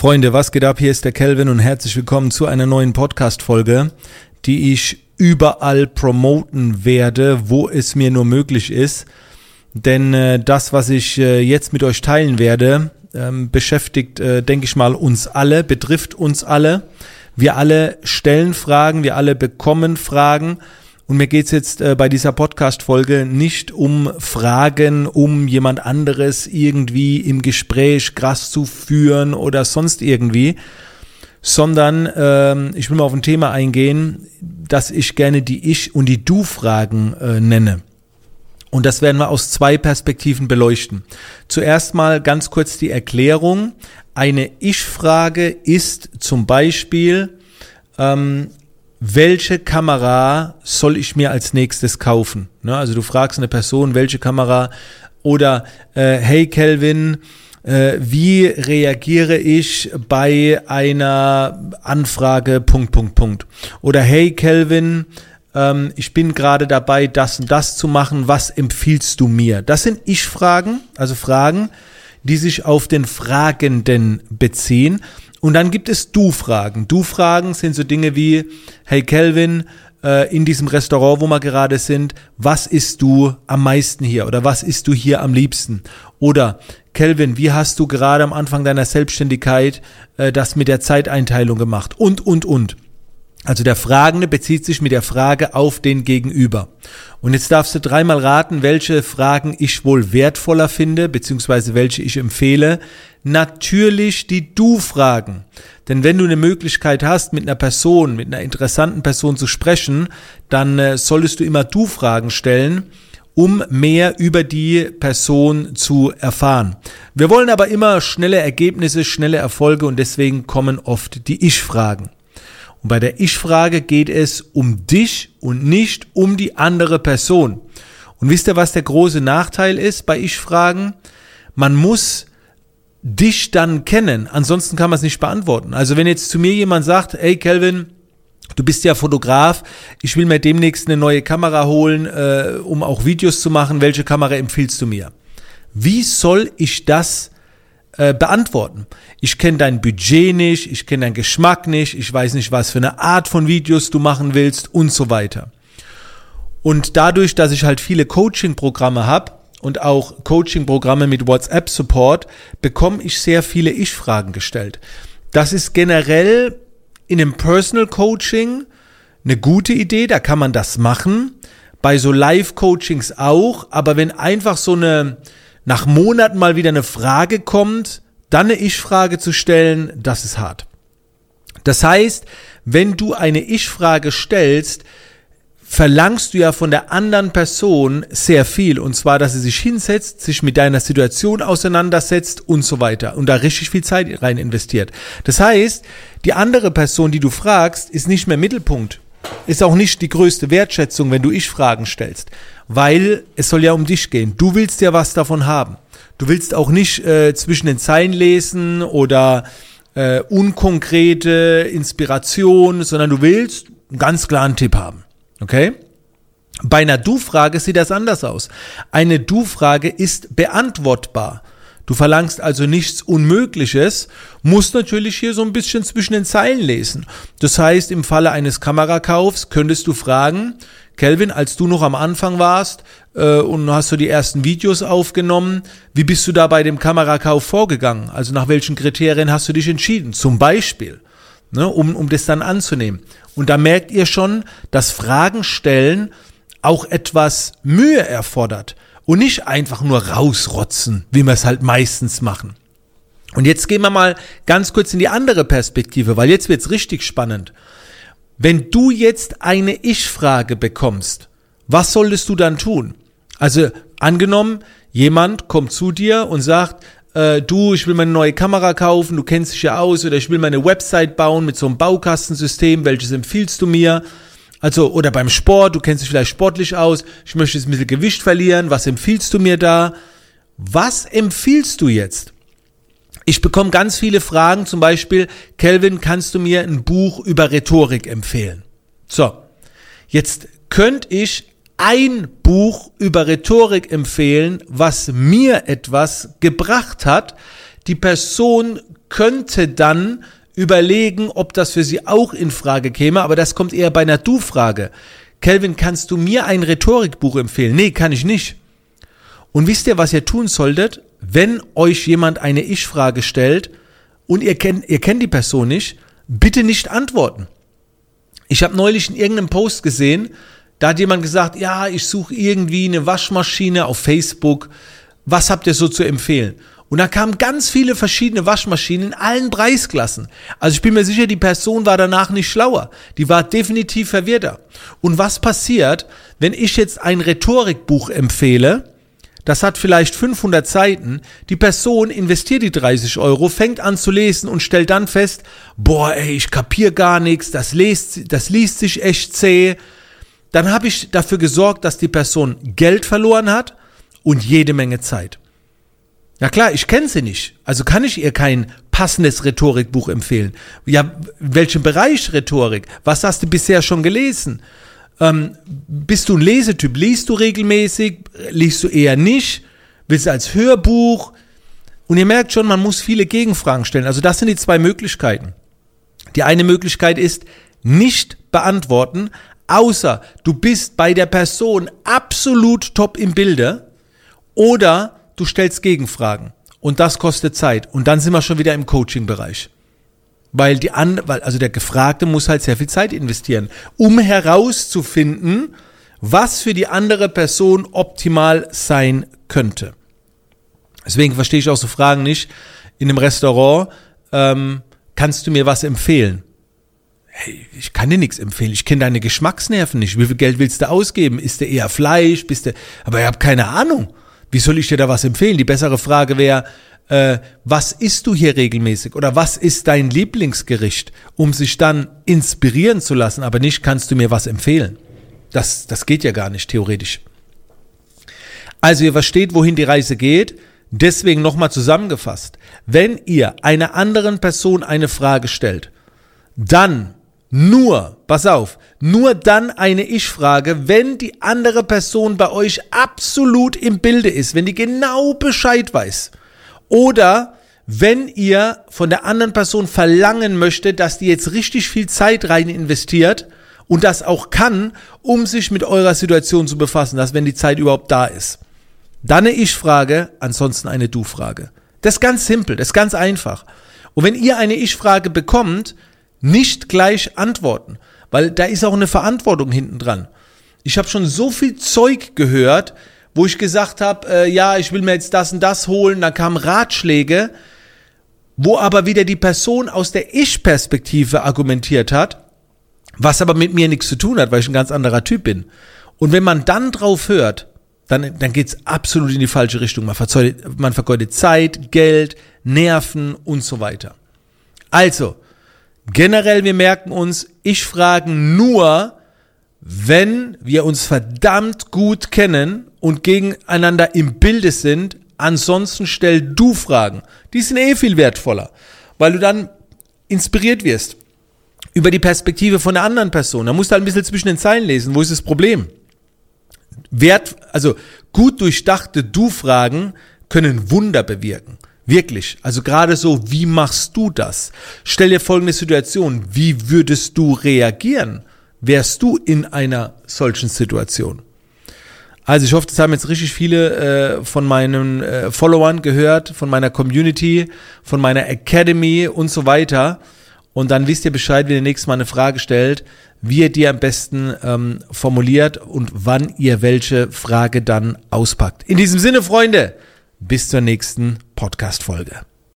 Freunde, was geht ab? Hier ist der Kelvin und herzlich willkommen zu einer neuen Podcast-Folge, die ich überall promoten werde, wo es mir nur möglich ist. Denn äh, das, was ich äh, jetzt mit euch teilen werde, ähm, beschäftigt, äh, denke ich mal, uns alle, betrifft uns alle. Wir alle stellen Fragen, wir alle bekommen Fragen und mir geht's jetzt äh, bei dieser Podcast-Folge nicht um Fragen, um jemand anderes irgendwie im Gespräch krass zu führen oder sonst irgendwie, sondern ähm, ich will mal auf ein Thema eingehen, das ich gerne die Ich- und die Du-Fragen äh, nenne. Und das werden wir aus zwei Perspektiven beleuchten. Zuerst mal ganz kurz die Erklärung. Eine Ich-Frage ist zum Beispiel, ähm, welche Kamera soll ich mir als nächstes kaufen? Ne, also du fragst eine Person, welche Kamera oder äh, hey Kelvin, äh, wie reagiere ich bei einer Anfrage Punkt Punkt Punkt oder hey Kelvin, ähm, ich bin gerade dabei, das und das zu machen, was empfiehlst du mir? Das sind Ich-Fragen, also Fragen, die sich auf den Fragenden beziehen. Und dann gibt es Du-Fragen. Du-Fragen sind so Dinge wie, hey Kelvin, äh, in diesem Restaurant, wo wir gerade sind, was isst du am meisten hier oder was isst du hier am liebsten? Oder Kelvin, wie hast du gerade am Anfang deiner Selbstständigkeit äh, das mit der Zeiteinteilung gemacht? Und, und, und. Also der Fragende bezieht sich mit der Frage auf den Gegenüber. Und jetzt darfst du dreimal raten, welche Fragen ich wohl wertvoller finde, beziehungsweise welche ich empfehle. Natürlich die Du-Fragen. Denn wenn du eine Möglichkeit hast, mit einer Person, mit einer interessanten Person zu sprechen, dann äh, solltest du immer Du-Fragen stellen, um mehr über die Person zu erfahren. Wir wollen aber immer schnelle Ergebnisse, schnelle Erfolge und deswegen kommen oft die Ich-Fragen. Und bei der Ich-Frage geht es um dich und nicht um die andere Person. Und wisst ihr, was der große Nachteil ist bei Ich-Fragen? Man muss dich dann kennen, ansonsten kann man es nicht beantworten. Also wenn jetzt zu mir jemand sagt, hey Kelvin, du bist ja Fotograf, ich will mir demnächst eine neue Kamera holen, äh, um auch Videos zu machen, welche Kamera empfiehlst du mir? Wie soll ich das äh, beantworten. Ich kenne dein Budget nicht, ich kenne deinen Geschmack nicht, ich weiß nicht, was für eine Art von Videos du machen willst und so weiter. Und dadurch, dass ich halt viele Coaching-Programme habe und auch Coaching-Programme mit WhatsApp-Support, bekomme ich sehr viele Ich-Fragen gestellt. Das ist generell in einem Personal Coaching eine gute Idee, da kann man das machen. Bei so Live-Coachings auch, aber wenn einfach so eine, nach Monaten mal wieder eine Frage kommt, dann eine Ich-Frage zu stellen, das ist hart. Das heißt, wenn du eine Ich-Frage stellst, verlangst du ja von der anderen Person sehr viel. Und zwar, dass sie sich hinsetzt, sich mit deiner Situation auseinandersetzt und so weiter. Und da richtig viel Zeit rein investiert. Das heißt, die andere Person, die du fragst, ist nicht mehr Mittelpunkt. Ist auch nicht die größte Wertschätzung, wenn du Ich-Fragen stellst. Weil es soll ja um dich gehen. Du willst ja was davon haben. Du willst auch nicht äh, zwischen den Zeilen lesen oder äh, unkonkrete Inspiration, sondern du willst einen ganz klaren Tipp haben. Okay? Bei einer Du-Frage sieht das anders aus. Eine Du-Frage ist beantwortbar. Du verlangst also nichts Unmögliches, musst natürlich hier so ein bisschen zwischen den Zeilen lesen. Das heißt, im Falle eines Kamerakaufs könntest du fragen, Kelvin, als du noch am Anfang warst äh, und hast du die ersten Videos aufgenommen, wie bist du da bei dem Kamerakauf vorgegangen? Also nach welchen Kriterien hast du dich entschieden? Zum Beispiel, ne, um, um das dann anzunehmen. Und da merkt ihr schon, dass Fragen stellen auch etwas Mühe erfordert und nicht einfach nur rausrotzen, wie wir es halt meistens machen. Und jetzt gehen wir mal ganz kurz in die andere Perspektive, weil jetzt wird's richtig spannend. Wenn du jetzt eine Ich-Frage bekommst, was solltest du dann tun? Also angenommen, jemand kommt zu dir und sagt, äh, du, ich will meine neue Kamera kaufen, du kennst dich ja aus, oder ich will meine Website bauen mit so einem Baukastensystem, welches empfiehlst du mir? Also, oder beim Sport, du kennst dich vielleicht sportlich aus, ich möchte jetzt ein bisschen Gewicht verlieren, was empfiehlst du mir da? Was empfiehlst du jetzt? Ich bekomme ganz viele Fragen, zum Beispiel, Kelvin, kannst du mir ein Buch über Rhetorik empfehlen? So, jetzt könnte ich ein Buch über Rhetorik empfehlen, was mir etwas gebracht hat, Die Person könnte dann überlegen, ob das für sie auch in Frage käme, aber das kommt eher bei einer Du-Frage. Kelvin, kannst du mir ein Rhetorikbuch empfehlen? Nee, kann ich nicht. Und wisst ihr, was ihr tun solltet? Wenn euch jemand eine Ich-Frage stellt und ihr kennt, ihr kennt die Person nicht, bitte nicht antworten. Ich habe neulich in irgendeinem Post gesehen, da hat jemand gesagt, ja, ich suche irgendwie eine Waschmaschine auf Facebook. Was habt ihr so zu empfehlen? Und da kamen ganz viele verschiedene Waschmaschinen in allen Preisklassen. Also ich bin mir sicher, die Person war danach nicht schlauer. Die war definitiv verwirrter. Und was passiert, wenn ich jetzt ein Rhetorikbuch empfehle? Das hat vielleicht 500 Seiten. Die Person investiert die 30 Euro, fängt an zu lesen und stellt dann fest, boah, ey, ich kapier gar nichts, das liest, das liest sich echt zäh. Dann habe ich dafür gesorgt, dass die Person Geld verloren hat und jede Menge Zeit. Ja klar, ich kenne sie nicht. Also kann ich ihr kein passendes Rhetorikbuch empfehlen. Ja, welchen Bereich Rhetorik? Was hast du bisher schon gelesen? Ähm, bist du ein Lesetyp? Liest du regelmäßig? Liest du eher nicht? Willst du als Hörbuch? Und ihr merkt schon, man muss viele Gegenfragen stellen. Also das sind die zwei Möglichkeiten. Die eine Möglichkeit ist, nicht beantworten, außer du bist bei der Person absolut top im Bilde oder du stellst Gegenfragen. Und das kostet Zeit. Und dann sind wir schon wieder im Coaching-Bereich. Weil die an, weil, also der Gefragte muss halt sehr viel Zeit investieren, um herauszufinden, was für die andere Person optimal sein könnte. Deswegen verstehe ich auch so Fragen nicht. In einem Restaurant, ähm, kannst du mir was empfehlen? Hey, ich kann dir nichts empfehlen. Ich kenne deine Geschmacksnerven nicht. Wie viel Geld willst du ausgeben? Ist der eher Fleisch? Bist du, aber ich habe keine Ahnung. Wie soll ich dir da was empfehlen? Die bessere Frage wäre, äh, was isst du hier regelmäßig oder was ist dein Lieblingsgericht, um sich dann inspirieren zu lassen, aber nicht kannst du mir was empfehlen. Das, das geht ja gar nicht theoretisch. Also ihr versteht, wohin die Reise geht. Deswegen nochmal zusammengefasst. Wenn ihr einer anderen Person eine Frage stellt, dann nur, pass auf, nur dann eine Ich-Frage, wenn die andere Person bei euch absolut im Bilde ist, wenn die genau Bescheid weiß. Oder wenn ihr von der anderen Person verlangen möchtet, dass die jetzt richtig viel Zeit rein investiert und das auch kann, um sich mit eurer Situation zu befassen, dass wenn die Zeit überhaupt da ist. Dann eine Ich-Frage, ansonsten eine Du-Frage. Das ist ganz simpel, das ist ganz einfach. Und wenn ihr eine Ich-Frage bekommt, nicht gleich antworten, weil da ist auch eine Verantwortung hinten dran. Ich habe schon so viel Zeug gehört, wo ich gesagt habe, äh, ja, ich will mir jetzt das und das holen, da kamen Ratschläge, wo aber wieder die Person aus der Ich-Perspektive argumentiert hat, was aber mit mir nichts zu tun hat, weil ich ein ganz anderer Typ bin. Und wenn man dann drauf hört, dann, dann geht's absolut in die falsche Richtung. Man, man vergeudet Zeit, Geld, Nerven und so weiter. Also, Generell, wir merken uns, ich frage nur, wenn wir uns verdammt gut kennen und gegeneinander im Bilde sind. Ansonsten stell du Fragen. Die sind eh viel wertvoller, weil du dann inspiriert wirst über die Perspektive von der anderen Person. Da musst du halt ein bisschen zwischen den Zeilen lesen. Wo ist das Problem? Wert, also gut durchdachte Du-Fragen können Wunder bewirken. Wirklich. Also gerade so, wie machst du das? Stell dir folgende Situation. Wie würdest du reagieren? Wärst du in einer solchen Situation? Also ich hoffe, das haben jetzt richtig viele äh, von meinen äh, Followern gehört, von meiner Community, von meiner Academy und so weiter. Und dann wisst ihr Bescheid, wenn ihr nächstes Mal eine Frage stellt, wie ihr die am besten ähm, formuliert und wann ihr welche Frage dann auspackt. In diesem Sinne, Freunde, bis zur nächsten Podcast-Folge.